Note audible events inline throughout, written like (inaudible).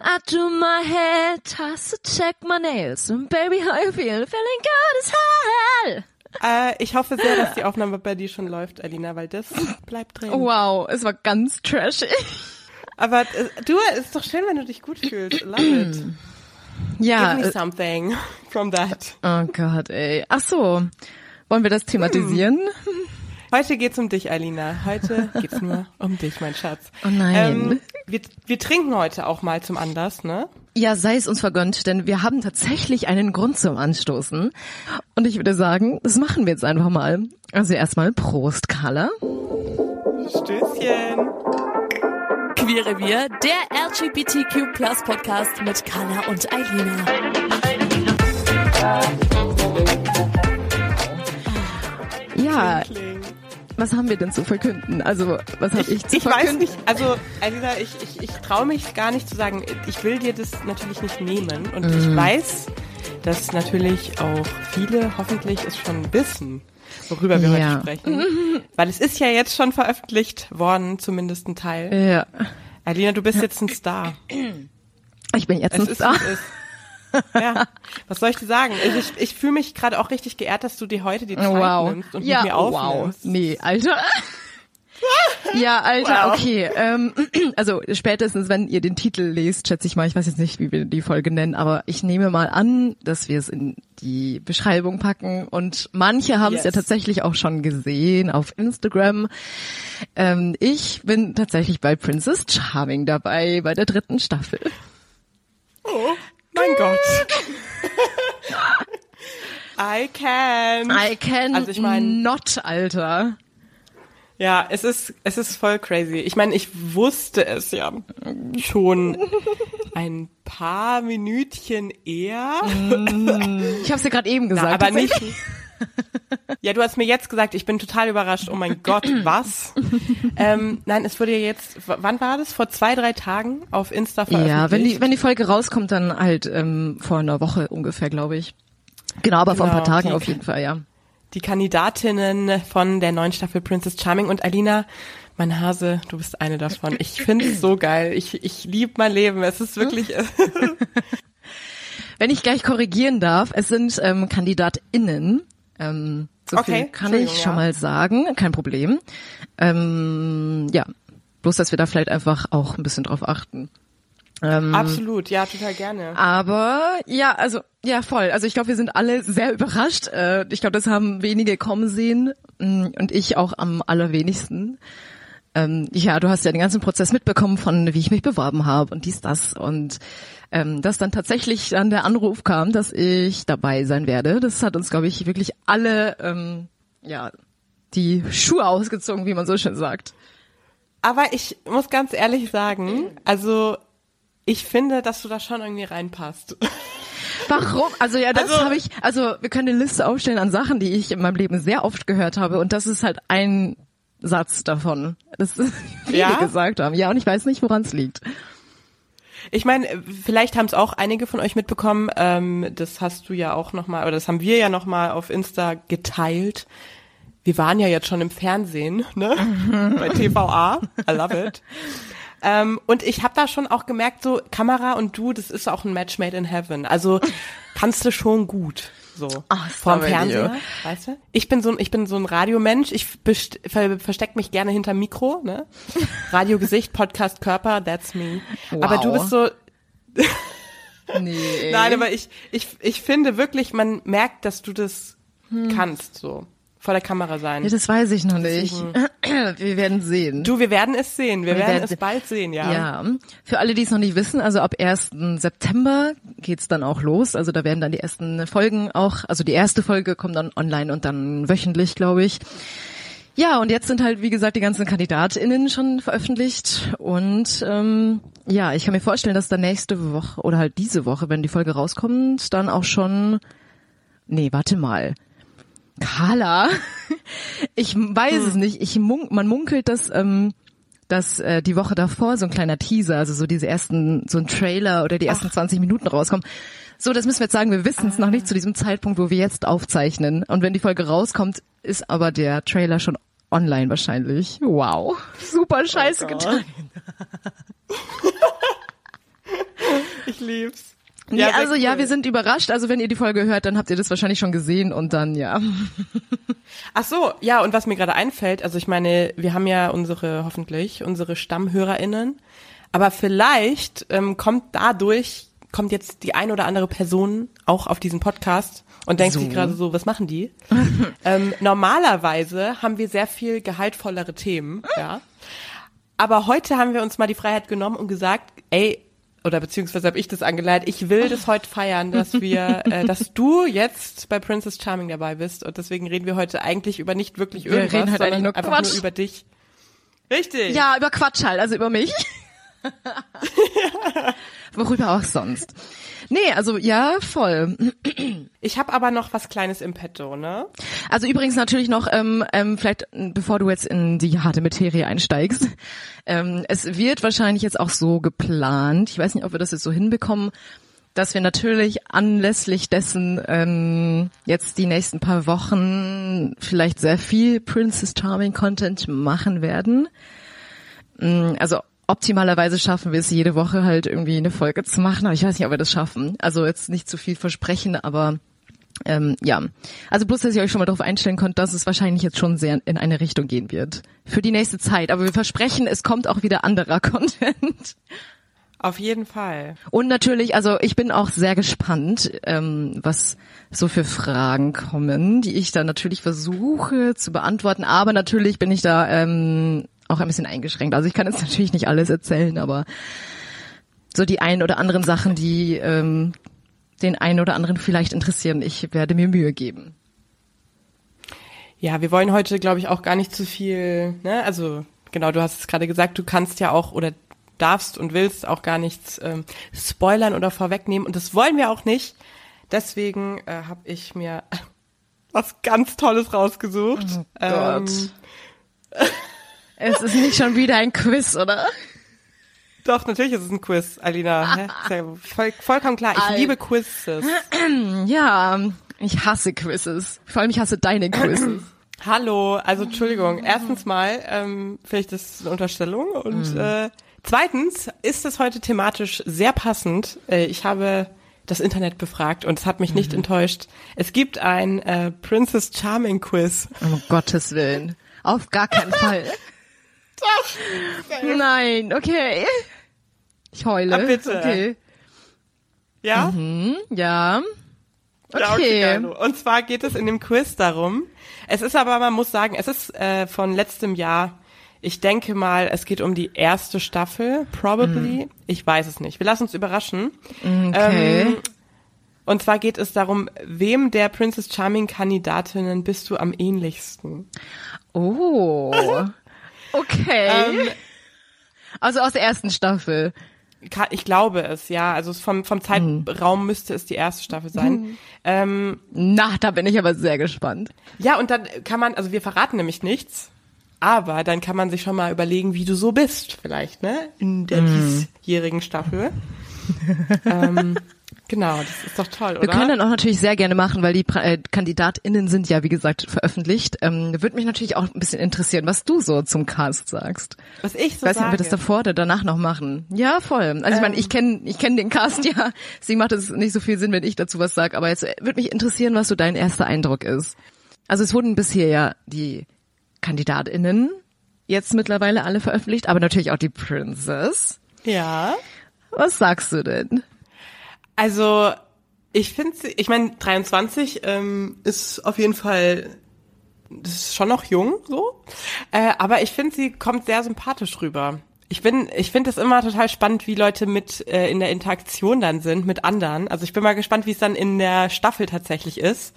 I do my hair, toss to check my nails, and baby, how you feel? Feeling good as hell. Äh, ich hoffe sehr, dass die Aufnahme bei dir schon läuft, Alina, weil das bleibt drin. Wow, es war ganz trashig. Aber äh, du, es ist doch schön, wenn du dich gut fühlst. Love it. (clears throat) Ja. Give me äh, something (laughs) from that. Oh Gott, ey. Ach so. Wollen wir das thematisieren? Heute geht's um dich, Alina. Heute geht's nur (laughs) um dich, mein Schatz. Oh nein. Ähm, wir, wir trinken heute auch mal zum Anlass, ne? Ja, sei es uns vergönnt, denn wir haben tatsächlich einen Grund zum Anstoßen. Und ich würde sagen, das machen wir jetzt einfach mal. Also erstmal Prost, Carla. Stößchen. Queerrevier, der LGBTQ Plus Podcast mit Carla und Eilina. Ja. Was haben wir denn zu verkünden? Also, was habe ich, zu Ich weiß verkünden? nicht, also Alina, ich, ich, ich traue mich gar nicht zu sagen, ich will dir das natürlich nicht nehmen. Und ich Mhm. weiß, dass natürlich auch viele hoffentlich es schon wissen, worüber wir Ja. heute sprechen. Weil es ist ja jetzt schon veröffentlicht worden, zumindest ein Teil. Ja, Alina, du bist jetzt ein Star. ich bin jetzt Es ein ist, Star. (laughs) Ja, was soll ich dir sagen? Also ich, ich fühle mich gerade auch richtig geehrt, dass du dir heute die Zeit Wow. nimmst und ja, mit mir wow. aufnimmst. Nee, Alter. (laughs) Ja, Alter, Wow. okay. Ähm, (clears throat) also spätestens, wenn ihr den Titel lest, schätze ich mal, ich weiß jetzt nicht, wie wir die Folge nennen, aber ich nehme mal an, dass wir es in die Beschreibung packen. Und manche haben es ja Yes. tatsächlich auch schon gesehen auf Instagram. Ähm, ich bin tatsächlich bei Princess Charming dabei, bei der dritten Staffel. Mein Gott. (laughs) I can. I can Also ich mein- not, Alter. Ja, es ist, es ist voll crazy. Ich meine, ich wusste es ja schon ein paar Minütchen eher. Ich habe es dir gerade eben gesagt. Na, aber nicht. Ja, du hast mir jetzt gesagt, ich bin total überrascht. Oh mein Gott, was? ähm, nein, es wurde ja jetzt, wann war das? Vor zwei, drei Tagen auf Insta veröffentlicht. Ja, wenn die, wenn die Folge rauskommt, dann halt ähm, vor einer Woche ungefähr, glaube ich. Genau, aber vor ein paar Genau, Tagen auf jeden Fall, ja. die Kandidatinnen von der neuen Staffel Princess Charming und Alina, mein Hase, du bist eine davon. Ich finde es so geil. Ich, ich liebe mein Leben. Es ist wirklich, (laughs) Wenn ich gleich korrigieren darf, es sind ähm, KandidatInnen. Ähm, so Okay, viel kann ich schon ja. mal sagen, kein Problem. Ähm, ja, bloß, dass wir da vielleicht einfach auch ein bisschen drauf achten. Ähm, absolut, ja, total gerne. Aber ja, also ja voll. Also ich glaube, wir sind alle sehr überrascht. Äh, Ich glaube, das haben wenige kommen sehen Mm, und ich auch am allerwenigsten. Ähm, ja, du hast ja den ganzen Prozess mitbekommen von, wie ich mich beworben habe und dies, das und ähm, dass dann tatsächlich dann der Anruf kam, dass ich dabei sein werde. Das hat uns, glaube ich, wirklich alle ähm, ja die Schuhe ausgezogen, wie man so schön sagt. Aber ich muss ganz ehrlich sagen, also ich finde, dass du da schon irgendwie reinpasst. (laughs) Warum? Also ja, das Also- habe ich, also wir können eine Liste aufstellen an Sachen, die ich in meinem Leben sehr oft gehört habe und das ist halt ein Satz davon. Das (laughs) viele Ja? gesagt haben. Ja, und ich weiß nicht, woran es liegt. Ich meine, vielleicht haben es auch einige von euch mitbekommen. Ähm, das hast du ja auch noch mal, oder das haben wir ja noch mal auf Insta geteilt. Wir waren ja jetzt schon im Fernsehen, ne? Bei TVA. I love it. Ähm, und ich habe da schon auch gemerkt, so Kamera und du, das ist auch ein Match made in heaven. Also kannst du schon gut. So Ach, vorm Fernseher, weißt du? Ich bin so ein, ich bin so ein Radiomensch. Ich ver versteck mich gerne hinter Mikro, ne? (laughs) Radiogesicht, Podcast Körper, that's me. Aber du Wow. bist so (laughs) Nee. Nein, aber ich, ich, ich finde wirklich, man merkt, dass du das kannst, so. Vor der Kamera sein. Ja, das weiß ich noch nicht. (clears throat) Wir werden sehen. Du, wir werden es sehen. Wir, Wir werden werden es se- bald sehen, ja. Ja, für alle, die es noch nicht wissen, also ab 1. September geht's dann auch los. Also da werden dann die ersten Folgen auch, also die erste Folge kommt dann online und dann wöchentlich, glaube ich. Ja, und jetzt sind halt, wie gesagt, die ganzen KandidatInnen schon veröffentlicht. Und ähm, ja, ich kann mir vorstellen, dass dann nächste Woche oder halt diese Woche, wenn die Folge rauskommt, dann auch schon. Nee, warte mal. Carla, ich weiß es nicht. Ich mun man munkelt, dass ähm, dass äh, die Woche davor so ein kleiner Teaser, also so diese ersten, so ein Trailer oder die ersten 20 Minuten rauskommen. So, das müssen wir jetzt sagen, wir wissen es noch nicht zu diesem Zeitpunkt, wo wir jetzt aufzeichnen. Und wenn die Folge rauskommt, ist aber der Trailer schon online wahrscheinlich. Wow. Super scheiße getan. (laughs) Ich lieb's. Nee, Ja, also ja, wir sind überrascht. Also wenn ihr die Folge hört, dann habt ihr das wahrscheinlich schon gesehen und dann ja. Ach so, ja, und was mir gerade einfällt, also ich meine, wir haben ja unsere, hoffentlich, unsere StammhörerInnen, aber vielleicht ähm, kommt dadurch, kommt jetzt die ein oder andere Person auch auf diesen Podcast und denkt So. sich gerade so, was machen die? (laughs) ähm, normalerweise haben wir sehr viel gehaltvollere Themen, ja. Aber heute haben wir uns mal die Freiheit genommen und gesagt, ey, oder beziehungsweise habe ich das angeleitet, ich will das heute feiern, dass wir, (laughs) äh, dass du jetzt bei Princess Charming dabei bist und deswegen reden wir heute eigentlich über nicht wirklich Wir irgendwas, reden halt sondern eigentlich nur einfach Quatsch. nur über dich. Richtig. Ja, über Quatsch halt, also über mich. (laughs) Worüber auch sonst. Nee, also ja, voll. Ich habe aber noch was Kleines im Petto, ne? Also übrigens natürlich noch, ähm, ähm, vielleicht bevor du jetzt in die harte Materie einsteigst, ähm, es wird wahrscheinlich jetzt auch so geplant, ich weiß nicht, ob wir das jetzt so hinbekommen, dass wir natürlich anlässlich dessen ähm, jetzt die nächsten paar Wochen vielleicht sehr viel Princess Charming Content machen werden. Mm, Also optimalerweise schaffen wir es jede Woche halt irgendwie eine Folge zu machen, aber ich weiß nicht, ob wir das schaffen. Also jetzt nicht zu viel versprechen, aber ähm, ja, also bloß, dass ihr euch schon mal darauf einstellen könnt, dass es wahrscheinlich jetzt schon sehr in eine Richtung gehen wird. Für die nächste Zeit. Aber wir versprechen, es kommt auch wieder anderer (laughs) Content. Auf jeden Fall. Und natürlich, also ich bin auch sehr gespannt, ähm, was so für Fragen kommen, die ich dann natürlich versuche zu beantworten. Aber natürlich bin ich da ähm, auch ein bisschen eingeschränkt. Also ich kann jetzt (laughs) natürlich nicht alles erzählen, aber so die ein oder anderen Sachen, die ähm, den einen oder anderen vielleicht interessieren, ich werde mir Mühe geben. Ja, wir wollen heute, glaube ich, auch gar nicht zu viel, ne? Also, genau, du hast es gerade gesagt, du kannst ja auch oder darfst und willst auch gar nichts ähm, spoilern oder vorwegnehmen. Und das wollen wir auch nicht. Deswegen äh, habe ich mir (laughs) was ganz Tolles rausgesucht. Ähm, (laughs) Es ist nicht schon wieder ein Quiz, oder? doch, natürlich ist es ein Quiz, Alina. Ist ja voll, vollkommen klar. Ich Al- liebe Quizzes. (clears throat) Ja, ich hasse Quizzes. Vor allem ich hasse deine Quizzes. (clears throat) Hallo, also Entschuldigung. Erstens mal ähm, finde ich das eine Unterstellung und äh, zweitens ist es heute thematisch sehr passend. Äh, ich habe das Internet befragt und es hat mich nicht enttäuscht. Es gibt ein äh, Princess Charming Quiz. Um Gottes Willen. Auf gar keinen Fall. (laughs) Doch. Nein, okay. Ich heule. Ah, bitte. Okay. Ja? Ja. Ja, Okay. geilo. Und zwar geht es in dem Quiz darum. Es ist aber, man muss sagen, es ist äh, von letztem Jahr. Ich denke mal, es geht um die erste Staffel, probably. Ich weiß es nicht. Wir lassen uns überraschen. Okay. Ähm, und zwar geht es darum, wem der Princess Charming Kandidatinnen bist du am ähnlichsten? Oh. (laughs) Okay. Ähm, also aus der ersten Staffel. ich glaube es, ja. Also vom, vom Zeitraum müsste es die erste Staffel sein. Ähm, Na, da bin ich aber sehr gespannt. Ja, und dann kann man, also wir verraten nämlich nichts, aber dann kann man sich schon mal überlegen, wie du so bist, vielleicht, ne? In der diesjährigen Staffel. (laughs) ähm, genau, das ist doch toll, Wir oder? können dann auch natürlich sehr gerne machen, weil die pra äh, KandidatInnen sind ja, wie gesagt, veröffentlicht. Ähm, Würde mich natürlich auch ein bisschen interessieren, was du so zum Cast sagst. Was ich so Ich weiß nicht, ob wir das sage. davor oder danach noch machen. Ja, voll. Also ich meine, ich kenne ich kenn den Cast ja, deswegen macht es nicht so viel Sinn, wenn ich dazu was sage. Aber jetzt würde mich interessieren, was so dein erster Eindruck ist. Also es wurden bisher ja die KandidatInnen jetzt mittlerweile alle veröffentlicht, aber natürlich auch die Princess. Ja. Was sagst du denn? Also, ich finde sie, ich meine, 23 ähm, ist auf jeden Fall, das ist schon noch jung, so. Äh, aber ich finde, sie kommt sehr sympathisch rüber. Ich bin, ich finde es immer total spannend, wie Leute mit äh, in der Interaktion dann sind mit anderen. Also ich bin mal gespannt, wie es dann in der Staffel tatsächlich ist.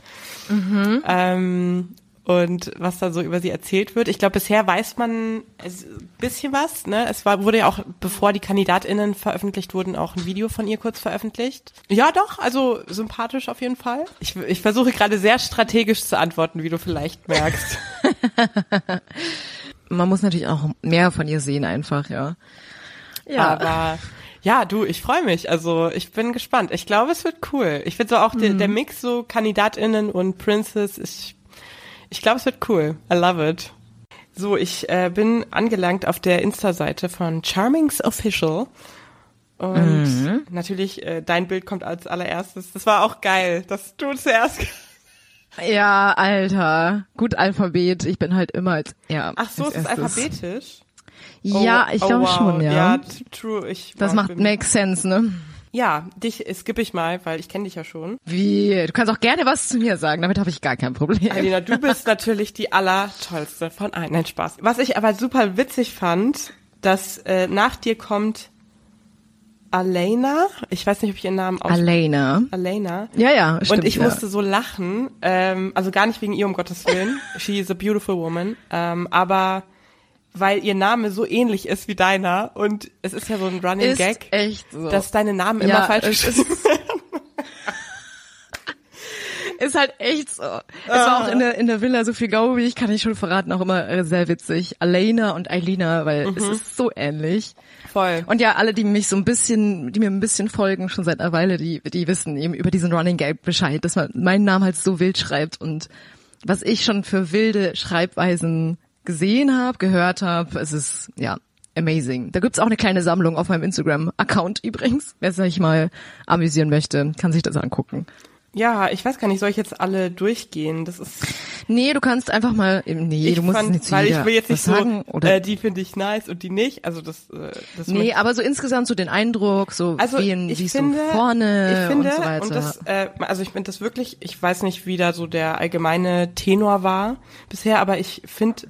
Mhm. Ähm, und was da so über sie erzählt wird. Ich glaube, bisher weiß man ein bisschen was. Ne? Es war, wurde ja auch, bevor die KandidatInnen veröffentlicht wurden, auch ein Video von ihr kurz veröffentlicht. Ja, doch, also sympathisch auf jeden Fall. Ich, ich versuche gerade sehr strategisch zu antworten, wie du vielleicht merkst. (laughs) (laughs) man muss natürlich auch mehr von ihr sehen einfach, ja. Ja, aber ja, du, ich freue mich. Also ich bin gespannt. Ich glaube, es wird cool. Ich finde so auch mhm. der, der Mix so KandidatInnen und Princess, ich ich glaube, es wird cool. I love it. So, ich äh, bin angelangt auf der Insta-Seite von Charmings Official. Und mhm. natürlich, äh, dein Bild kommt als allererstes. Das war auch geil, dass du zuerst. Ja, Alter. Gut Alphabet. Ich bin halt immer als, ja. Ach so, ist es alphabetisch? Ja, oh, ich glaube oh, wow. schon, ja. Ja, true. Ich, das macht, makes sense, ne? Ja, dich skippe ich mal, weil ich kenne dich ja schon. Wie? Du kannst auch gerne was zu mir sagen, damit habe ich gar kein Problem. Alina, du bist natürlich die allertollste von allen. Nein, Spaß. Was ich aber super witzig fand, dass äh, nach dir kommt Alena. Ich weiß nicht, ob ich ihren Namen aus. Alena. Alena. Ja, ja, stimmt. Und ich ja. musste so lachen, ähm, also gar nicht wegen ihr, um Gottes Willen. She is a beautiful woman. Ähm, aber weil ihr Name so ähnlich ist wie deiner und es ist ja so ein Running ist Gag, echt so. dass deine Namen immer falsch geschrieben werden. (laughs) ist halt echt so. Es war auch in der, in der Villa so viel glaube ich, kann ich schon verraten, auch immer äh, sehr witzig. Alena und Eilina, weil mhm. es ist so ähnlich. Voll. Und ja, alle, die mich so ein bisschen, die mir ein bisschen folgen, schon seit einer Weile, die, die wissen eben über diesen Running Gag Bescheid, dass man meinen Namen halt so wild schreibt und was ich schon für wilde Schreibweisen gesehen habe, gehört habe. Es ist ja amazing. Da gibt's auch eine kleine Sammlung auf meinem Instagram-Account übrigens. Wer sich mal amüsieren möchte, kann sich das angucken. Ja, ich weiß gar nicht, soll ich jetzt alle durchgehen? Das ist. Nee, du kannst einfach mal. Nee, ich du musst fand, nicht Weil ich will jetzt nicht sagen, so, oder? Äh, die finde ich nice und die nicht. Also das. Äh, das nee, aber so insgesamt so den Eindruck, so also wie, in, ich finde, so vorne ich finde, und so weiter. Und das, äh, also ich finde das wirklich. Ich weiß nicht, wie da so der allgemeine Tenor war bisher, aber ich finde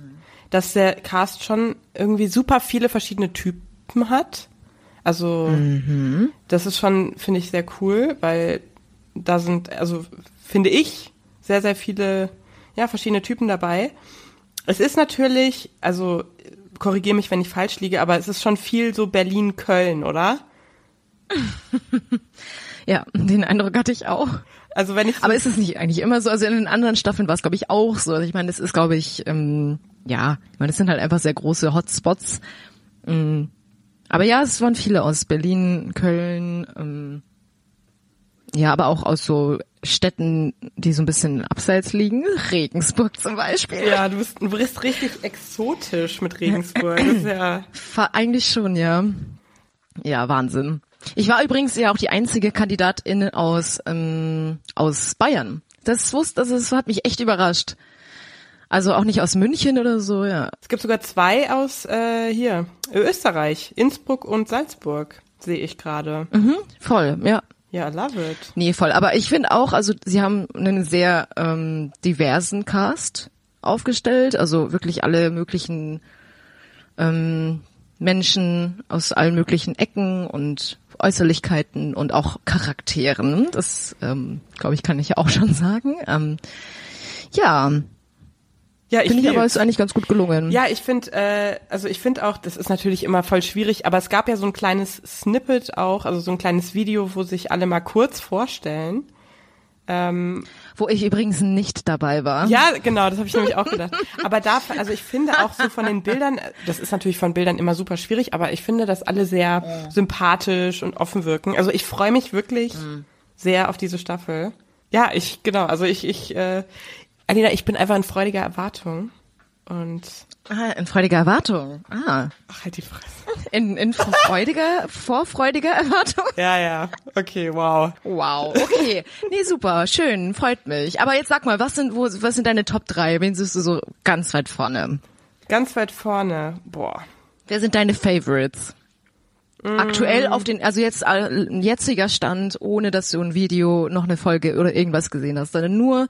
dass der Cast schon irgendwie super viele verschiedene Typen hat. Also mhm. das ist schon, finde ich, sehr cool, weil da sind, also finde ich, sehr, sehr viele, ja, verschiedene Typen dabei. Es ist natürlich, also korrigiere mich, wenn ich falsch liege, aber es ist schon viel so Berlin-Köln, oder? (laughs) ja, den Eindruck hatte ich auch. Also wenn ich so aber ist es nicht eigentlich immer so? Also in den anderen Staffeln war es, glaube ich, auch so. Also ich meine, es ist, glaube ich, ähm, ja, ich meine, es sind halt einfach sehr große Hotspots. Ähm, aber ja, es waren viele aus Berlin, Köln, ähm, ja, aber auch aus so Städten, die so ein bisschen abseits liegen. (laughs) Regensburg zum Beispiel. Ja, du bist, du bist richtig exotisch mit Regensburg. Das ist ja (laughs) Eigentlich schon, ja. Ja, Wahnsinn. Ich war übrigens ja auch die einzige Kandidatin aus, ähm, aus Bayern. Das wusste, also das hat mich echt überrascht. Also auch nicht aus München oder so, ja. Es gibt sogar zwei aus äh, hier, Österreich, Innsbruck und Salzburg, sehe ich gerade. Mhm, voll, ja. Ja, love it. Nee, voll. Aber ich finde auch, also sie haben einen sehr ähm, diversen Cast aufgestellt, also wirklich alle möglichen ähm, Menschen aus allen möglichen Ecken und Äußerlichkeiten und auch Charakteren. Das, ähm, glaube ich, kann ich ja auch schon (laughs) sagen. Ähm, ja, ja, ich finde ich aber ist eigentlich ganz gut gelungen. Ja, ich finde, äh, also ich finde auch, das ist natürlich immer voll schwierig, aber es gab ja so ein kleines Snippet auch, also so ein kleines Video, wo sich alle mal kurz vorstellen. Ähm, wo ich übrigens nicht dabei war. Ja, genau, das habe ich nämlich auch gedacht. Aber da, also ich finde auch so von den Bildern, das ist natürlich von Bildern immer super schwierig, aber ich finde, dass alle sehr ja. sympathisch und offen wirken. Also ich freue mich wirklich mhm. sehr auf diese Staffel. Ja, ich, genau, also ich, ich, äh, Alina, ich bin einfach in freudiger Erwartung. Und Ah, in freudiger Erwartung. Ah. Ach, halt die Fresse. In, in freudiger, vorfreudiger Erwartung? Ja, ja. Okay, wow. Wow, okay. Nee, super, schön, freut mich. Aber jetzt sag mal, was sind, wo, was sind deine Top 3? Wen siehst du so ganz weit vorne? Ganz weit vorne, boah. Wer sind deine Favorites? Aktuell auf den, also jetzt äh, jetziger Stand, ohne dass du ein Video, noch eine Folge oder irgendwas gesehen hast, sondern nur,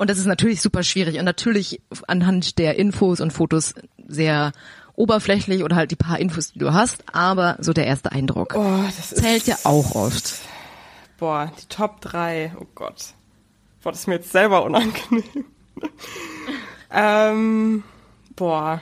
und das ist natürlich super schwierig und natürlich anhand der Infos und Fotos sehr oberflächlich oder halt die paar Infos, die du hast, aber so der erste Eindruck Oh, das ist, zählt ja auch oft. Boah, die Top 3. Oh Gott. Boah, das ist mir jetzt selber unangenehm. (laughs) ähm, boah.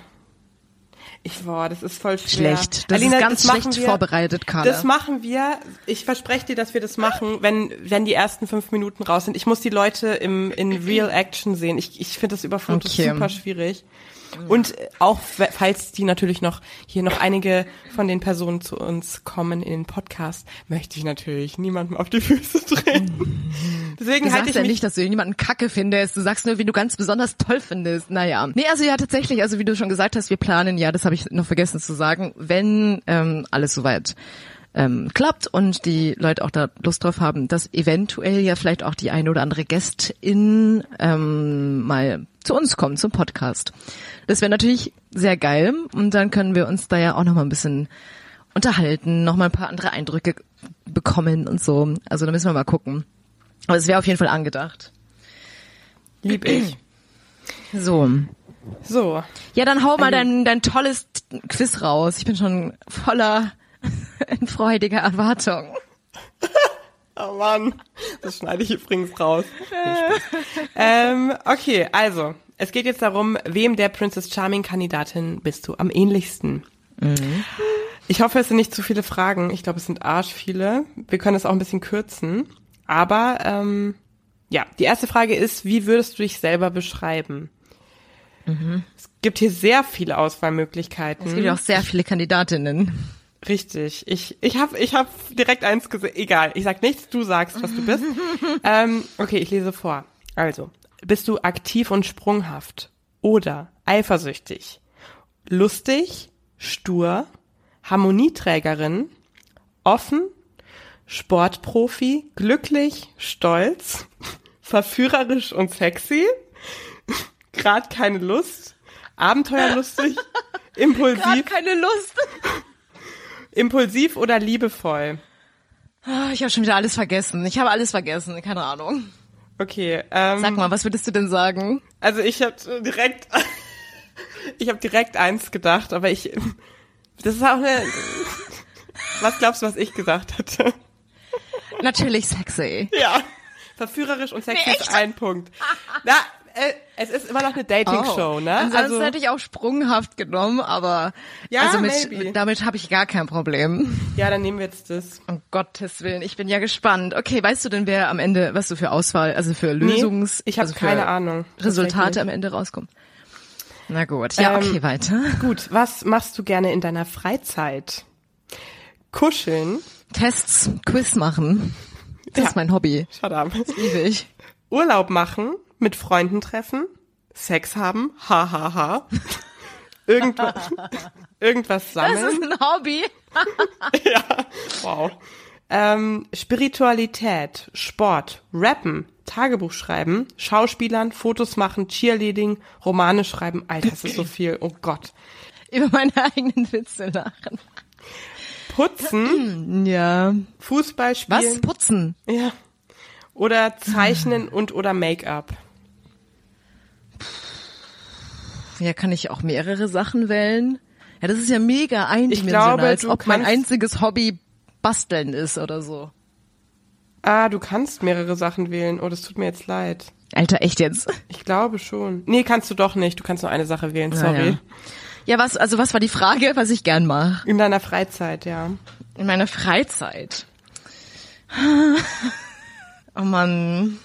Ich, boah, das ist voll schwer. Schlecht. Das Alina, ist ganz das machen schlecht wir, vorbereitet, Carla. Das machen wir. Ich verspreche dir, dass wir das machen, wenn, wenn die ersten fünf Minuten raus sind. Ich muss die Leute im, in (clears throat) Real Action sehen. Ich, ich finde das über Fotos Okay. super schwierig. Und auch, falls die natürlich noch, hier noch einige von den Personen zu uns kommen in den Podcast, möchte ich natürlich niemandem auf die Füße treten. Deswegen Du halte sagst ich ja nicht, dass du jemanden kacke findest. Du sagst nur, wie du ganz besonders toll findest. Naja. Nee, also ja, tatsächlich, also wie du schon gesagt hast, wir planen, ja, das habe ich noch vergessen zu sagen, wenn ähm, alles soweit ähm, klappt und die Leute auch da Lust drauf haben, dass eventuell ja vielleicht auch die eine oder andere Gästin ähm, mal zu uns kommt, zum Podcast. Das wäre natürlich sehr geil und dann können wir uns da ja auch noch mal ein bisschen unterhalten, noch mal ein paar andere Eindrücke bekommen und so. Also da müssen wir mal gucken. Aber es wäre auf jeden Fall angedacht. lieb ich. (clears throat) So. So. Ja, dann hau mal dein, dein tolles Quiz raus. Ich bin schon voller freudiger Erwartung. (laughs) Oh Mann, das schneide ich übrigens raus. Ähm, okay, also, es geht jetzt darum, wem der Princess Charming Kandidatin bist du am ähnlichsten? Ich hoffe, es sind nicht zu viele Fragen. Ich glaube, es sind arsch viele. Wir können es auch ein bisschen kürzen. Aber ähm, ja, die erste Frage ist, wie würdest du dich selber beschreiben? Es gibt hier sehr viele Auswahlmöglichkeiten. Es gibt ja auch sehr viele Kandidatinnen. Richtig. Ich, ich habe ich hab direkt eins gesehen. Egal, ich sag nichts, du sagst, was du bist. (laughs) ähm, okay, ich lese vor. Also, bist du aktiv und sprunghaft oder eifersüchtig, lustig, stur, Harmonieträgerin, offen, Sportprofi, glücklich, stolz, (laughs) verführerisch und sexy, (laughs) grad keine Lust, abenteuerlustig, impulsiv, keine Lust. Impulsiv oder liebevoll? Ah, Ich habe schon wieder alles vergessen. Ich habe alles vergessen. Keine Ahnung. Okay, ähm, Sag mal, was würdest du denn sagen? also ich habe direkt, (laughs) ich habe direkt eins gedacht, aber ich, das ist auch eine, was glaubst du, was ich gesagt hatte? Natürlich sexy. Ja, verführerisch und sexy Nee, ist ein Punkt. Na, äh, es ist immer noch eine Dating-Show, ne? Ansonsten Also, hätte ich auch sprunghaft genommen, aber Ja, also mit, damit habe ich gar kein Problem. ja, dann nehmen wir jetzt das. Um Gottes Willen, ich bin ja gespannt. Okay, weißt du denn, wer am Ende, was du für Auswahl, also für Lösungs, ich habe also keine Ahnung. Resultate am Ende rauskommen? Na gut, ja, Ähm, okay, weiter. Gut, was machst du gerne in deiner Freizeit? Kuscheln, Tests, Quiz machen. Das Ja. ist mein Hobby. shut up. Liebe ich. Urlaub machen, mit Freunden treffen, Sex haben, ha ha ha. Irgendwas, irgendwas Das sammeln. ist ein Hobby. (laughs) ja, wow. Ähm, Spiritualität, Sport, Rappen, Tagebuch schreiben, Schauspielern, Fotos machen, Cheerleading, Romane schreiben. Alter, das ist so viel. Oh Gott. Über meine eigenen Witze lachen. Putzen, (clears throat) Ja. Fußball spielen. Was? Putzen. Ja. Oder zeichnen und oder Make-up. Ja, kann ich auch mehrere Sachen wählen? Ja, das ist ja mega eindimensional, glaube, als ob mein einziges Hobby Basteln ist oder so. Ah, du kannst mehrere Sachen wählen. Oh, das tut mir jetzt leid. Alter, echt jetzt? Ich glaube schon. Nee, kannst du doch nicht. Du kannst nur eine Sache wählen, sorry. Ja, ja. was, also was war die Frage, was ich gern mache? In deiner Freizeit, ja. In meiner Freizeit. Oh Mann.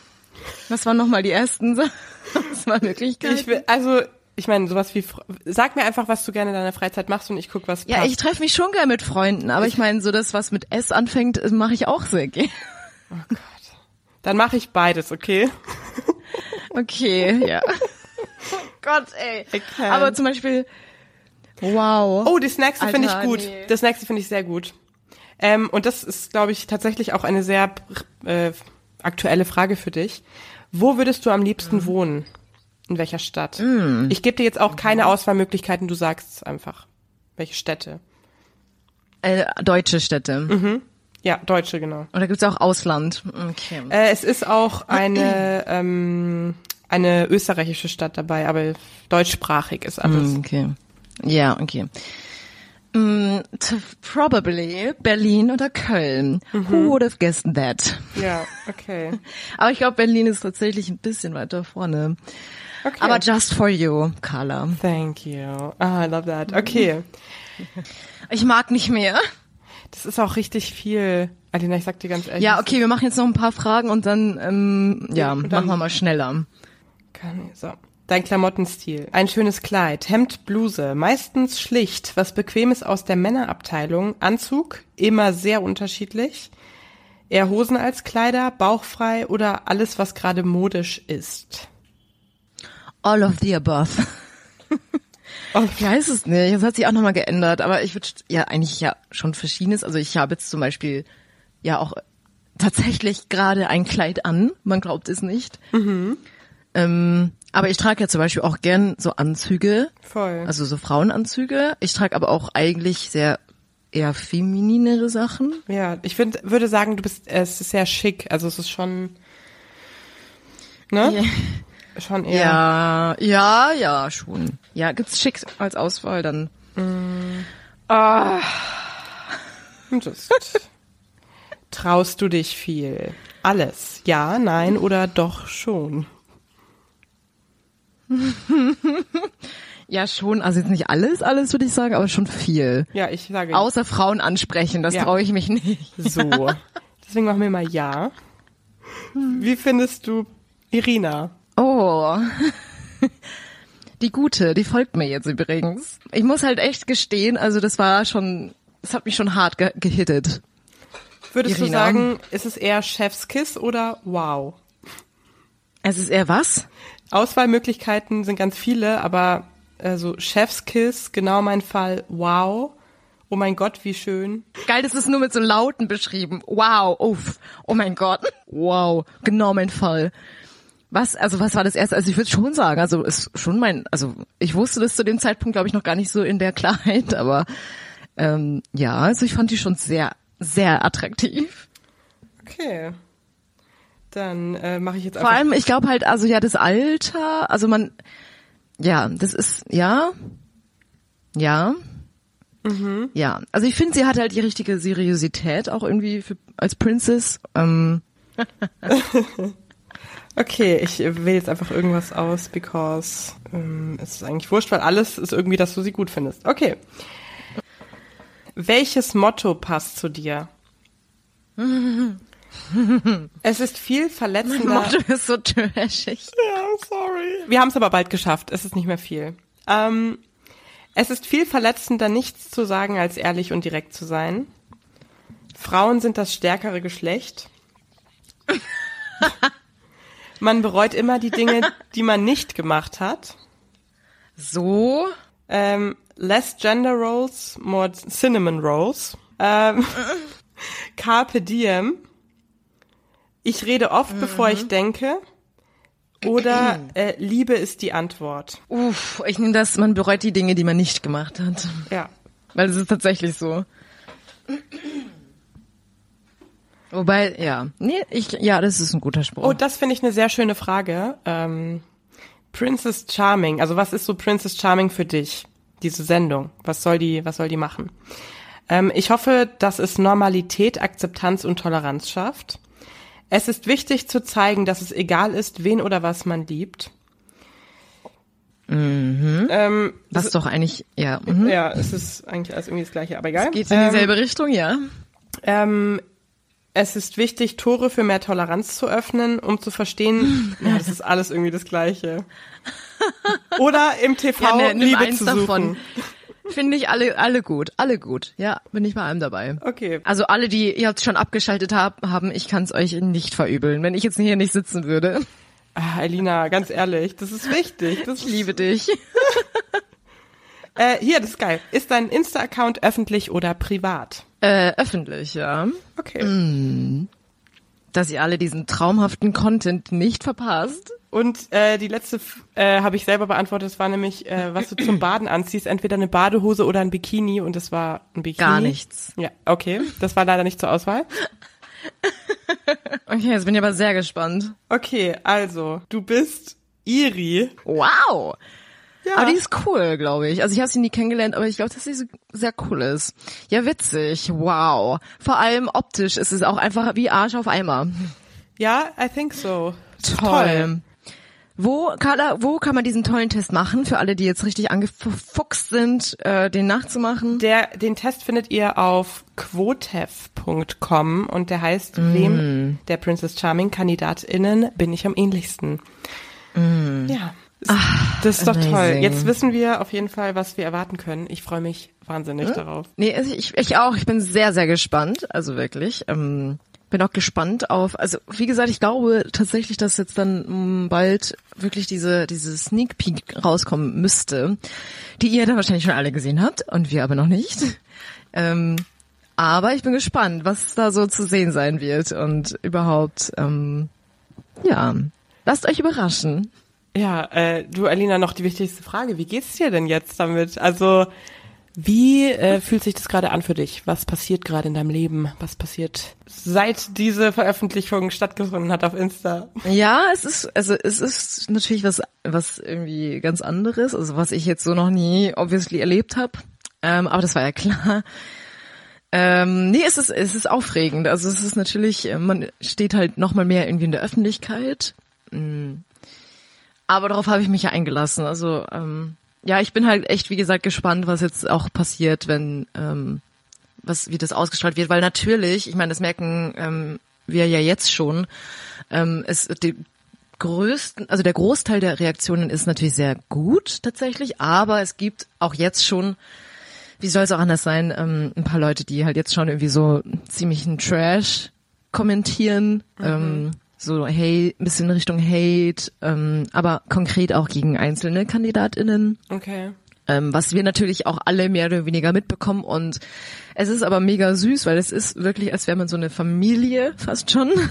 Was waren nochmal die ersten Sa- (laughs) Auswahlmöglichkeiten? Ich will, also, ich meine, sowas wie, sag mir einfach, was du gerne in deiner Freizeit machst und ich guck, was ja, passt. ich treffe mich schon gern mit Freunden, aber ich meine, so das, was mit S anfängt, mache ich auch sehr gern. Dann mache ich beides, okay? Okay, ja. (laughs) Oh Gott, ey. Aber zum Beispiel, wow. Oh, das nächste finde ich gut. nee. Das nächste finde ich sehr gut. Ähm, und das ist, glaube ich, tatsächlich auch eine sehr äh, aktuelle Frage für dich. Wo würdest du am liebsten Mhm. wohnen? In welcher Stadt? Ich gebe dir jetzt auch Mhm. keine Auswahlmöglichkeiten, du sagst es einfach. Welche Städte? Äh, deutsche Städte. Ja, Deutsche, genau. Oder gibt's auch Ausland? Okay. Äh, es ist auch eine, ähm, eine österreichische Stadt dabei, aber deutschsprachig ist alles. Mm, Okay. Ja, okay. Mm, probably Berlin oder Köln. Who would have guessed that? Ja, okay. (laughs) Aber ich glaube, Berlin ist tatsächlich ein bisschen weiter vorne. Okay. Aber just for you, Carla. Thank you. Ah, I love that. Okay. Ich mag nicht mehr. Das ist auch richtig viel. Alina, ich sag dir ganz ehrlich. Ja, okay, wir machen jetzt noch ein paar Fragen und dann, ähm, ja, und dann- machen wir mal schneller. Kann So. Dein Klamottenstil. Ein schönes Kleid, Hemd, Bluse, meistens schlicht, was Bequemes aus der Männerabteilung, Anzug, immer sehr unterschiedlich. Eher Hosen als Kleider, bauchfrei oder alles, was gerade modisch ist. All of the above. (laughs) Oh, Ich weiß es nicht. Das hat sich auch nochmal geändert. Aber ich würde ja eigentlich ja schon verschiedenes. Also ich habe jetzt zum Beispiel ja auch tatsächlich gerade ein Kleid an. Man glaubt es nicht. Ähm, aber ich trage ja zum Beispiel auch gern so Anzüge, Voll. also so Frauenanzüge. Ich trage aber auch eigentlich sehr eher femininere Sachen. Ja, ich find, würde sagen, du bist, es ist sehr schick. Also es ist schon, ne? Schon eher. Ja, ja, ja, schon. Ja, gibt's schick als Auswahl dann. Just. Traust du dich viel? Alles. Ja, nein oder doch schon? (laughs) Ja, schon. Also jetzt nicht alles, alles würde ich sagen, aber schon viel. Ja, ich sage Außer Frauen ansprechen, das Ja. traue ich mich nicht. so. (laughs) Deswegen machen wir mal ja. Wie findest du Irina? Oh. (laughs) Die gute, die folgt mir jetzt übrigens. Ich muss halt echt gestehen, also das war schon, das hat mich schon hart ge gehittet. Würdest du Irina. sagen, ist es eher Chefskiss oder wow? Es ist eher was? Auswahlmöglichkeiten sind ganz viele, aber also Chefskiss, genau mein Fall, wow. Oh mein Gott, wie schön. Geil, das ist nur mit so Lauten beschrieben. Wow, uff, oh mein Gott. Wow, genau mein Fall. Was, also was war das erste? Also ich würde schon sagen, also ist schon mein, also ich wusste das zu dem Zeitpunkt, glaube ich, noch gar nicht so in der Klarheit, (laughs) aber ähm, ja, also ich fand die schon sehr, sehr attraktiv. Okay. Dann äh, mache ich jetzt Vor allem, ich glaube halt, also ja, das Alter, also man, ja, das ist, ja, ja, ja. Also ich finde, sie hat halt die richtige Seriosität auch irgendwie für, als Princess. Ähm, (laughs) Okay, ich wähle jetzt einfach irgendwas aus, because ähm, es ist eigentlich wurscht, weil alles ist irgendwie, dass du sie gut findest. Okay. Welches Motto passt zu dir? (laughs) es ist viel verletzender. Motto ist so trashig. Ja, sorry. Wir haben es aber bald geschafft. Es ist nicht mehr viel. Ähm, es ist viel verletzender, nichts zu sagen, als ehrlich und direkt zu sein. Frauen sind das stärkere Geschlecht. (laughs) man bereut immer die Dinge, (laughs) die man nicht gemacht hat. So? Ähm, less Gender Rolls, more Cinnamon Rolls. Ähm, (laughs) Carpe Diem. Ich rede oft, bevor ich denke. Oder äh, Liebe ist die Antwort. Uff, ich nehme das, man bereut die Dinge, die man nicht gemacht hat. Ja. Weil es ist tatsächlich so. Wobei, ja. Nee, ich, ja, das ist ein guter Spruch. Oh, das finde ich eine sehr schöne Frage. Ähm, Princess Charming. Also was ist so Princess Charming für dich? Diese Sendung. Was soll die, was soll die machen? Ähm, ich hoffe, dass es Normalität, Akzeptanz und Toleranz schafft. Es ist wichtig zu zeigen, dass es egal ist, wen oder was man liebt. Ähm, Was doch eigentlich, ja, mhm. ja, es ist eigentlich alles irgendwie das Gleiche, aber egal. geht in dieselbe Richtung, ja. Ähm, es ist wichtig, Tore für mehr Toleranz zu öffnen, um zu verstehen, (laughs) ja, das ist alles irgendwie das Gleiche. (laughs) Oder im TV Ja, ne, Liebe eins zu davon. suchen. Finde ich alle, alle gut, alle gut. Ja, bin ich bei allem dabei. Okay. Also alle, die jetzt schon abgeschaltet hab, haben, ich kann es euch nicht verübeln, wenn ich jetzt hier nicht sitzen würde. Ah, Elina, ganz ehrlich, das ist wichtig. Das Ich liebe dich. (laughs) Äh, hier, das ist geil. Ist dein Insta-Account öffentlich oder privat? Äh, öffentlich, ja. Okay. Mm. dass ihr alle diesen traumhaften Content nicht verpasst. Und äh, die letzte äh, habe ich selber beantwortet. Das war nämlich, äh, was du zum Baden anziehst, entweder eine Badehose oder ein Bikini. Und das war ein Bikini. Gar nichts. Ja, okay. Das war leider nicht zur Auswahl. Okay, jetzt bin ich aber sehr gespannt. Okay, also du bist Iri. Wow. Ja. Aber die ist cool, glaube ich. Also ich habe sie nie kennengelernt, aber ich glaube, dass sie sehr cool ist. Ja, witzig. Wow. Vor allem optisch ist es auch einfach wie Arsch auf Eimer. Ja, I think so. Toll. Wo, Carla, wo kann man diesen tollen Test machen? Für alle, die jetzt richtig angefuchst sind, äh, den nachzumachen. Der, den Test findet ihr auf quotev.com und der heißt, wem der Princess Charming KandidatInnen bin ich am ähnlichsten. Ja. Das ist doch toll. amazing. Jetzt wissen wir auf jeden Fall, was wir erwarten können. Ich freue mich wahnsinnig darauf. Nee, also ich, ich auch. Ich bin sehr, sehr gespannt. Also wirklich. Ähm, bin auch gespannt auf, also wie gesagt, ich glaube tatsächlich, dass jetzt dann mh, bald wirklich diese, diese Sneak Peek rauskommen müsste, die ihr dann wahrscheinlich schon alle gesehen habt und wir aber noch nicht. Ähm, aber ich bin gespannt, was da so zu sehen sein wird und überhaupt, ähm, ja, lasst euch überraschen. Ja, äh, du Alina, noch die wichtigste Frage. Wie geht's dir denn jetzt damit? Also, wie äh, fühlt sich das gerade an für dich? Was passiert gerade in deinem Leben? Was passiert seit diese Veröffentlichung stattgefunden hat auf Insta? Ja, es ist, also es ist natürlich was, was irgendwie ganz anderes, also was ich jetzt so noch nie obviously erlebt habe. Ähm, aber das war ja klar. Ähm, nee, es ist, es ist aufregend. Also es ist natürlich, äh, man steht halt noch mal mehr irgendwie in der Öffentlichkeit. Mm. Aber darauf habe ich mich ja eingelassen. Also ähm, ja, ich bin halt echt, wie gesagt, gespannt, was jetzt auch passiert, wenn ähm, was wie das ausgestrahlt wird, weil natürlich, ich meine, das merken ähm, wir ja jetzt schon, ähm, es die größten, also der Großteil der Reaktionen ist natürlich sehr gut tatsächlich, aber es gibt auch jetzt schon, wie soll es auch anders sein, ähm, ein paar Leute, die halt jetzt schon irgendwie so ziemlichen Trash kommentieren, ähm, so hey, ein bisschen Richtung Hate, ähm, aber konkret auch gegen einzelne KandidatInnen Okay. ähm, was wir natürlich auch alle mehr oder weniger mitbekommen und es ist aber mega süß, weil es ist wirklich, als wäre man so eine Familie fast schon. (laughs)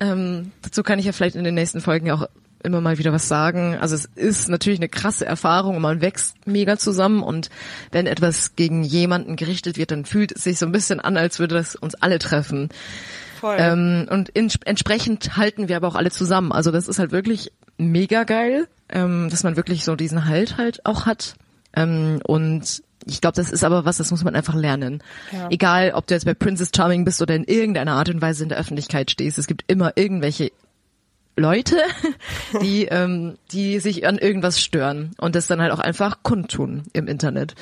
Ähm, dazu kann ich ja vielleicht in den nächsten Folgen auch immer mal wieder was sagen. Also es ist natürlich eine krasse Erfahrung und man wächst mega zusammen und wenn etwas gegen jemanden gerichtet wird, dann fühlt es sich so ein bisschen an, als würde das uns alle treffen. Voll. Ähm, und in, entsprechend halten wir aber auch alle zusammen. Also das ist halt wirklich mega geil, ähm, dass man wirklich so diesen Halt halt auch hat. Ähm, und ich glaube, das ist aber was, das muss man einfach lernen. Ja. Egal, ob du jetzt bei Princess Charming bist oder in irgendeiner Art und Weise in der Öffentlichkeit stehst, es gibt immer irgendwelche Leute, (laughs) die, ähm, die sich an irgendwas stören und das dann halt auch einfach kundtun im Internet.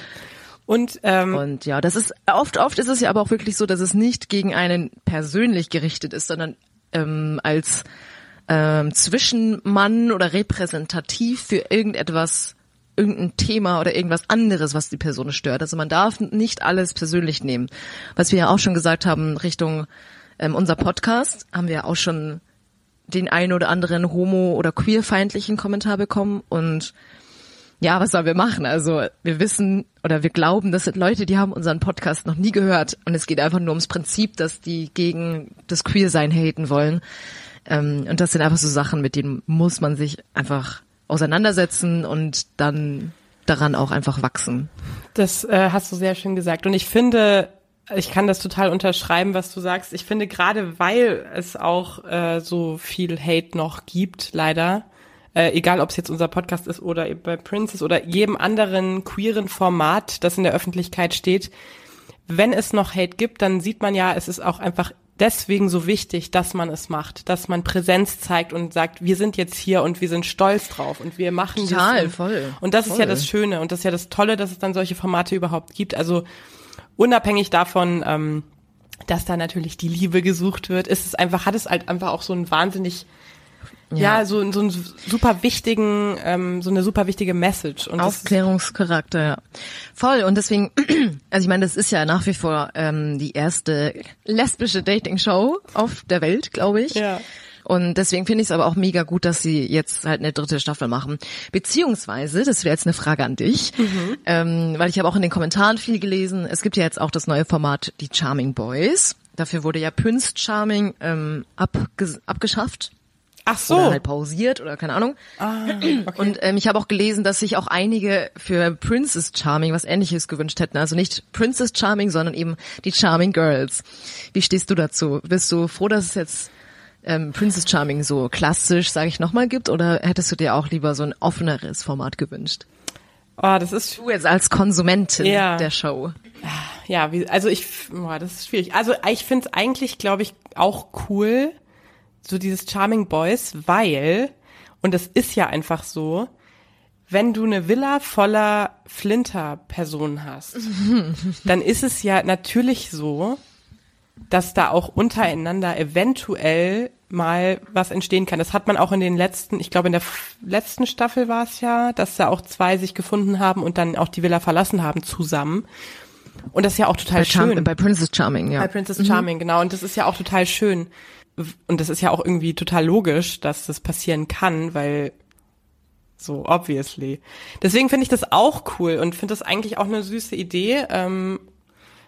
Und ähm, Und ja, das ist oft, oft ist es ja aber auch wirklich so, dass es nicht gegen einen persönlich gerichtet ist, sondern ähm, als ähm, Zwischenmann oder repräsentativ für irgendetwas, irgendein Thema oder irgendwas anderes, was die Person stört. Also man darf nicht alles persönlich nehmen. Was wir ja auch schon gesagt haben Richtung ähm, unser Podcast, haben wir auch schon den einen oder anderen homo- oder queerfeindlichen Kommentar bekommen und ja, was sollen wir machen? Also wir wissen oder wir glauben, das sind Leute, die haben unseren Podcast noch nie gehört und es geht einfach nur ums Prinzip, dass die gegen das Queersein haten wollen. Ähm, und das sind einfach so Sachen, mit denen muss man sich einfach auseinandersetzen und dann daran auch einfach wachsen. Das äh, hast du sehr schön gesagt. Und ich finde, ich kann das total unterschreiben, was du sagst. Ich finde, gerade weil es auch äh, so viel Hate noch gibt, leider, äh, egal ob es jetzt unser Podcast ist oder bei Princess oder jedem anderen queeren Format, das in der Öffentlichkeit steht, wenn es noch Hate gibt, dann sieht man ja, es ist auch einfach deswegen so wichtig, dass man es macht, dass man Präsenz zeigt und sagt, wir sind jetzt hier und wir sind stolz drauf und wir machen Total, das. Voll, Und das ist ja voll. das Schöne und das ist ja das Tolle, dass es dann solche Formate überhaupt gibt. Also unabhängig davon, ähm, dass da natürlich die Liebe gesucht wird, ist es einfach, hat es halt einfach auch so einen wahnsinnig, ja, so, so einen super wichtigen, ähm, so eine super wichtige Message. Und Aufklärungscharakter, ja. Voll. Und deswegen, (clears throat) also ich meine, das ist ja nach wie vor ähm, die erste lesbische Dating-Show auf der Welt, glaube ich. Ja. Und deswegen finde ich es aber auch mega gut, dass sie jetzt halt eine dritte Staffel machen. Beziehungsweise, das wäre jetzt eine Frage an dich, ähm, weil ich habe auch in den Kommentaren viel gelesen, es gibt ja jetzt auch das neue Format, die Charming Boys. dafür wurde ja Prince Charming ähm, abges abgeschafft Ach so. oder halt pausiert oder keine Ahnung. ah, okay. Und ähm, ich habe auch gelesen, dass sich auch einige für Princess Charming was ähnliches gewünscht hätten. Also nicht Princess Charming, sondern eben die Charming Girls. Wie stehst du dazu? Bist du froh, dass es jetzt ähm, Princess Charming so klassisch, sage ich nochmal, gibt? Oder hättest du dir auch lieber so ein offeneres Format gewünscht? oh, das ist Du jetzt als Konsumentin Ja. der Show. ja, wie, also ich, boah, das ist schwierig. Also ich finde es eigentlich, glaube ich, auch cool, so dieses Charming Boys, weil, und das ist ja einfach so, wenn du eine Villa voller Flinter-Personen hast, (laughs) dann ist es ja natürlich so, dass da auch untereinander eventuell mal was entstehen kann. Das hat man auch in den letzten, ich glaube in der letzten Staffel war es ja, dass da auch zwei sich gefunden haben und dann auch die Villa verlassen haben zusammen. Und das ist ja auch total Bei, schön. bei Princess Charming, ja. Bei Princess Charming, genau. Und das ist ja auch total schön. Und das ist ja auch irgendwie total logisch, dass das passieren kann, weil so, obviously. Deswegen finde ich das auch cool und finde das eigentlich auch eine süße Idee, ähm,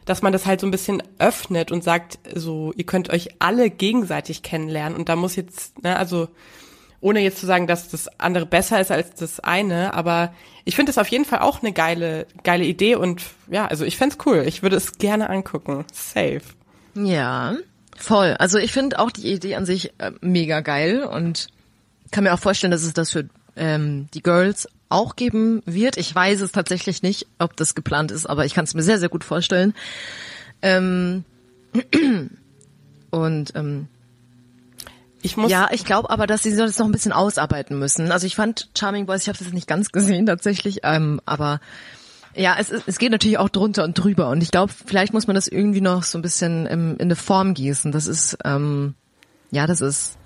dass man das halt so ein bisschen öffnet und sagt, so, ihr könnt euch alle gegenseitig kennenlernen und da muss jetzt, ne, also ohne jetzt zu sagen, dass das andere besser ist als das eine, aber ich finde das auf jeden Fall auch eine geile, geile Idee und ja, also ich fänd's cool. Ich würde es gerne angucken. Safe. Ja, voll. Also ich finde auch die Idee an sich äh, mega geil und kann mir auch vorstellen, dass es das für ähm, die Girls auch geben wird. Ich weiß es tatsächlich nicht, ob das geplant ist, aber ich kann es mir sehr, sehr gut vorstellen. Ähm, (clears throat) und ähm, Ich muss, ja, ich glaube aber, dass sie das noch ein bisschen ausarbeiten müssen. Also ich fand Charming Boys, ich habe das nicht ganz gesehen tatsächlich, ähm, aber ja, es, ist- es geht natürlich auch drunter und drüber und ich glaube, vielleicht muss man das irgendwie noch so ein bisschen im, in eine Form gießen. Das ist, ähm, ja, das ist,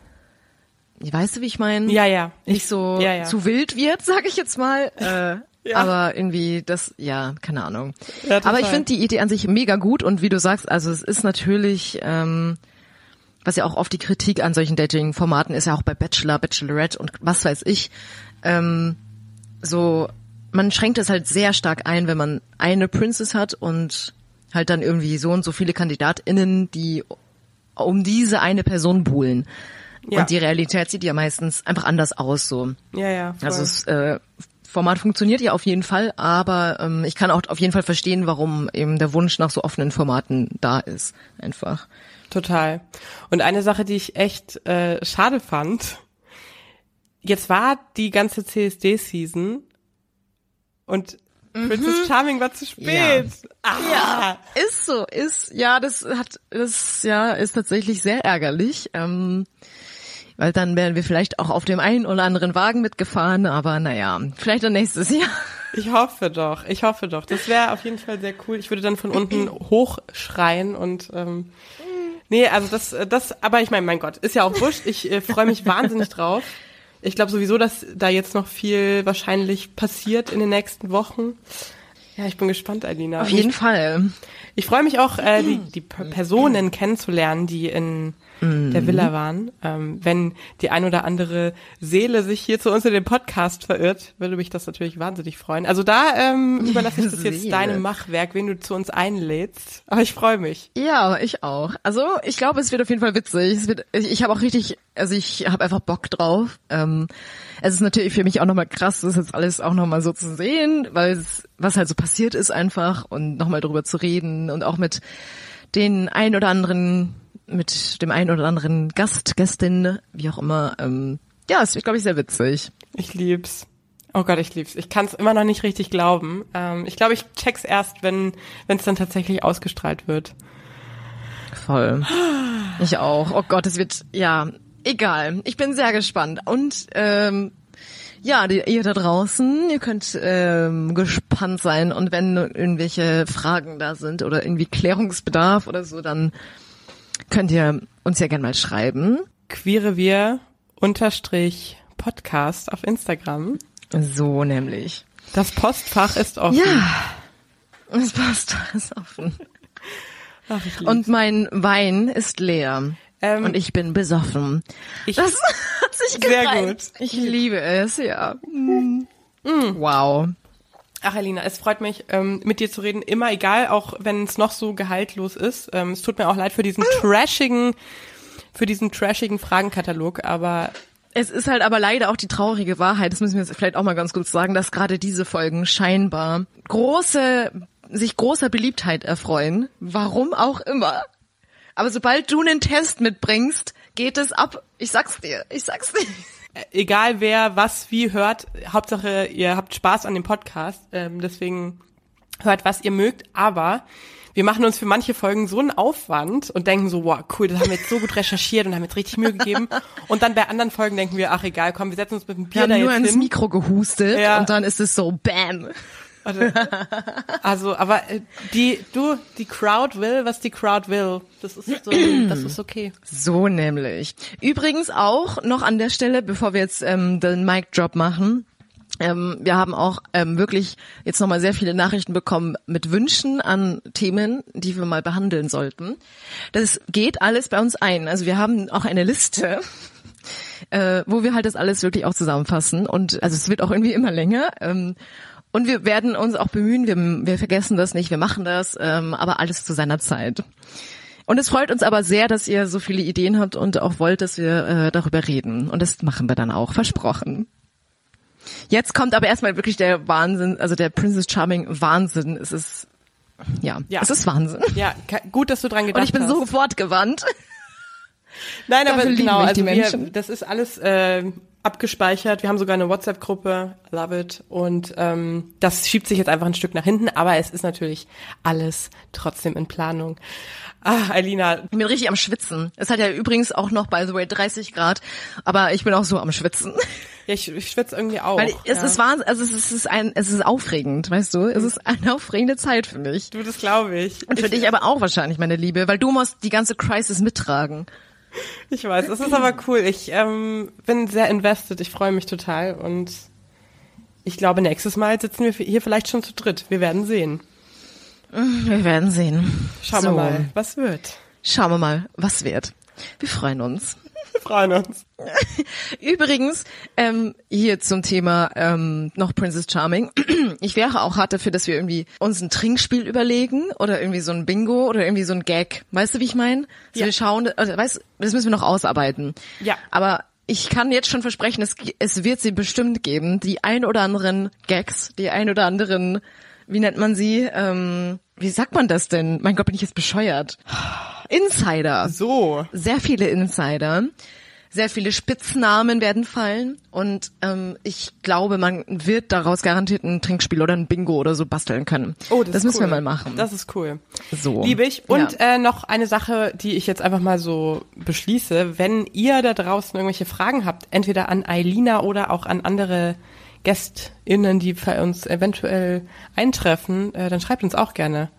weißt du, wie ich meine? ja, ja. Nicht so ja, ja. zu wild wird, (laughs) sag ich jetzt mal. Äh, (laughs) Ja. Aber irgendwie das, ja, keine Ahnung. Ja, aber ich finde die Idee an sich mega gut und wie du sagst, also es ist natürlich, ähm, was ja auch oft die Kritik an solchen Dating-Formaten ist ja auch bei Bachelor, Bachelorette und was weiß ich, ähm, so, man schränkt es halt sehr stark ein, wenn man eine Princess hat und halt dann irgendwie so und so viele KandidatInnen, die um diese eine Person buhlen. Ja. Und die Realität sieht ja meistens einfach anders aus, so. Ja, ja. Voll. Also das äh, Format funktioniert ja auf jeden Fall, aber ähm, ich kann auch auf jeden Fall verstehen, warum eben der Wunsch nach so offenen Formaten da ist. Einfach. Total. Und eine Sache, die ich echt äh, schade fand, jetzt war die ganze CSD-Season und Princess Charming war zu spät. Ah. Ist so, ist, ja, das hat, das, ja, ist tatsächlich sehr ärgerlich. Ähm, weil dann wären wir vielleicht auch auf dem einen oder anderen Wagen mitgefahren, aber naja, vielleicht dann nächstes Jahr. Ich hoffe doch, ich hoffe doch. Das wäre auf jeden Fall sehr cool. Ich würde dann von unten hochschreien und ähm, nee, also das, das, aber ich meine, mein Gott, ist ja auch wurscht. Ich äh, freue mich wahnsinnig drauf. Ich glaube sowieso, dass da jetzt noch viel wahrscheinlich passiert in den nächsten Wochen. Ja, ich bin gespannt, Alina. Auf jeden ich, Fall. ich freue mich auch, äh, die, die Personen kennenzulernen, die in der Villa waren. Ähm, wenn die ein oder andere Seele sich hier zu uns in den Podcast verirrt, würde mich das natürlich wahnsinnig freuen. Also da ähm, (laughs) überlasse ich das jetzt deinem Machwerk, wen du zu uns einlädst. Aber ich freue mich. Ja, ich auch. Also ich glaube, es wird auf jeden Fall witzig. Es wird, ich ich habe auch richtig, also ich habe einfach Bock drauf. Ähm, es ist natürlich für mich auch nochmal krass, das jetzt alles auch nochmal so zu sehen, weil es, was halt so passiert ist einfach und nochmal drüber zu reden und auch mit den ein oder anderen, mit dem ein oder anderen Gast, Gästin, wie auch immer. Ähm, ja, es wird, glaube ich, sehr witzig. Ich lieb's. Oh Gott, ich lieb's. Ich kann es immer noch nicht richtig glauben. Ähm, ich glaube, ich check's erst, wenn wenn es dann tatsächlich ausgestrahlt wird. Voll. Ich auch. Oh Gott, es wird, ja, egal. Ich bin sehr gespannt. Und ähm, ja, die, ihr da draußen, ihr könnt ähm, gespannt sein. Und wenn irgendwelche Fragen da sind oder irgendwie Klärungsbedarf oder so, dann könnt ihr uns ja gerne mal schreiben. Queere wir unterstrich Podcast auf Instagram. So nämlich. Das Postfach ist offen. Ja. Es passt alles offen. Ach. Und mein Wein ist leer. Ähm, und ich bin besoffen. ich, Das (laughs) hat sich Sehr gereimt. gut. Ich liebe es, ja. Mm. Wow. Ach, Elina, es freut mich, ähm, mit dir zu reden. Immer egal, auch wenn es noch so gehaltlos ist. Ähm, es tut mir auch leid für diesen trashigen, für diesen trashigen Fragenkatalog, aber Es ist halt aber leider auch die traurige Wahrheit, das müssen wir jetzt vielleicht auch mal ganz kurz sagen, dass gerade diese Folgen scheinbar große, sich großer Beliebtheit erfreuen. Warum auch immer. Aber sobald du einen Test mitbringst, geht es ab. Ich sag's dir, ich sag's dir. Egal wer was wie hört, Hauptsache ihr habt Spaß an dem Podcast. Ähm, deswegen hört, was ihr mögt, aber wir machen uns für manche Folgen so einen Aufwand und denken so, wow, cool, das haben wir jetzt so gut recherchiert und haben jetzt richtig Mühe gegeben. (laughs) Und dann bei anderen Folgen denken wir, ach egal, komm, wir setzen uns mit dem Wir Bier haben da nur jetzt ins hin. Mikro gehustet Ja. und dann ist es so Bam. Also, aber äh, die, du, die Crowd will, was die Crowd will. Das ist so, das ist okay. So nämlich. Übrigens auch noch an der Stelle, bevor wir jetzt ähm, den Mic-Drop machen, ähm, wir haben auch ähm, wirklich jetzt nochmal sehr viele Nachrichten bekommen mit Wünschen an Themen, die wir mal behandeln sollten. Das geht alles bei uns ein. Also wir haben auch eine Liste, (laughs) äh, wo wir halt das alles wirklich auch zusammenfassen. Und also es wird auch irgendwie immer länger. Ähm, und wir werden uns auch bemühen, wir, wir vergessen das nicht, wir machen das, ähm, aber alles zu seiner Zeit. Und es freut uns aber sehr, dass ihr so viele Ideen habt und auch wollt, dass wir äh, darüber reden. Und das machen wir dann auch, versprochen. Jetzt kommt aber erstmal wirklich der Wahnsinn, also der Princess Charming Wahnsinn. Es ist, ja, Ja. es ist Wahnsinn. Ja, gut, dass du dran gedacht Und ich bin hast. so wortgewandt. Nein, aber Dafür lieben genau, also die wir, Menschen. das ist alles äh, abgespeichert. Wir haben sogar eine WhatsApp-Gruppe, love it. Und ähm, das schiebt sich jetzt einfach ein Stück nach hinten, aber es ist natürlich alles trotzdem in Planung. Ah, Alina, Ich bin richtig am Schwitzen. Es hat ja übrigens auch noch, by the way, 30 Grad. Aber ich bin auch so am Schwitzen. (laughs) ja, ich, ich schwitze irgendwie auch. Weil es ja. ist Wahnsinn, also es ist, es ist ein, es ist aufregend, weißt du? Es ist eine aufregende Zeit für mich. Du, das glaube ich. Und für ich, dich aber auch wahrscheinlich, meine Liebe, weil du musst die ganze Crisis mittragen. Ich weiß, das ist aber cool. Ich ähm, bin sehr invested. Ich freue mich total und ich glaube, nächstes Mal sitzen wir hier vielleicht schon zu dritt. Wir werden sehen. Wir werden sehen. Schauen so, wir mal, was wird. Schauen wir mal, was wird. Wir freuen uns. Freuen uns. (laughs) Übrigens, ähm, hier zum Thema ähm, noch Princess Charming. (clears throat) Ich wäre auch hart dafür, dass wir irgendwie uns ein Trinkspiel überlegen oder irgendwie so ein Bingo oder irgendwie so ein Gag. Weißt du, wie ich meine? Also Ja. Wir schauen, also, weißt, das müssen wir noch ausarbeiten. Ja. Aber ich kann jetzt schon versprechen, es, es wird sie bestimmt geben. Die ein oder anderen Gags, die ein oder anderen, wie nennt man sie? Ähm, wie sagt man das denn? Mein Gott, bin ich jetzt bescheuert. Insider So. sehr viele Insider. Sehr viele Spitznamen werden fallen und ähm, ich glaube, man wird daraus garantiert ein Trinkspiel oder ein Bingo oder so basteln können. Oh, das, ist müssen cool. wir mal machen. Das ist cool. So. Liebe ich. Und Ja. äh, noch eine Sache, die ich jetzt einfach mal so beschließe. Wenn ihr da draußen irgendwelche Fragen habt, entweder an Eilina oder auch an andere GästInnen, die bei uns eventuell eintreffen, äh, dann schreibt uns auch gerne.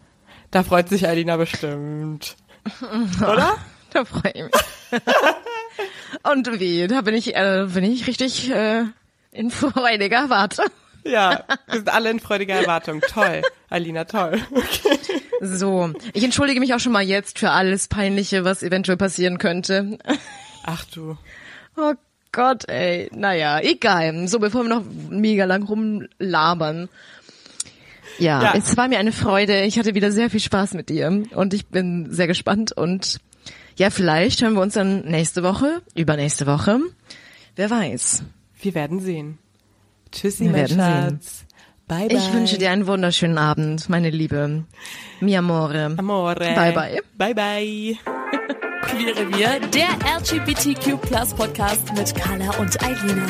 Da freut sich Eilina bestimmt. (laughs) Oder? da freue ich mich. (laughs) und wie, da bin ich, äh, bin ich richtig äh, in freudiger Erwartung. Ja, wir sind alle in freudiger Erwartung. Toll, Alina, toll. Okay. So, ich entschuldige mich auch schon mal jetzt für alles Peinliche, was eventuell passieren könnte. Ach du. Oh Gott, ey. Naja, egal. So, bevor wir noch mega lang rumlabern. Ja, Ja. es war mir eine Freude. Ich hatte wieder sehr viel Spaß mit dir und ich bin sehr gespannt und ja, vielleicht hören wir uns dann nächste Woche, übernächste Woche. Wer weiß. Wir werden sehen. Tschüssi, Wir mein werden sehen. Schatz. Bye, bye. Ich wünsche dir einen wunderschönen Abend, meine Liebe. Mi amore. Amore. Bye, bye. Bye, bye. Queere wir, der LGBTQ Podcast mit Carla und Eilina.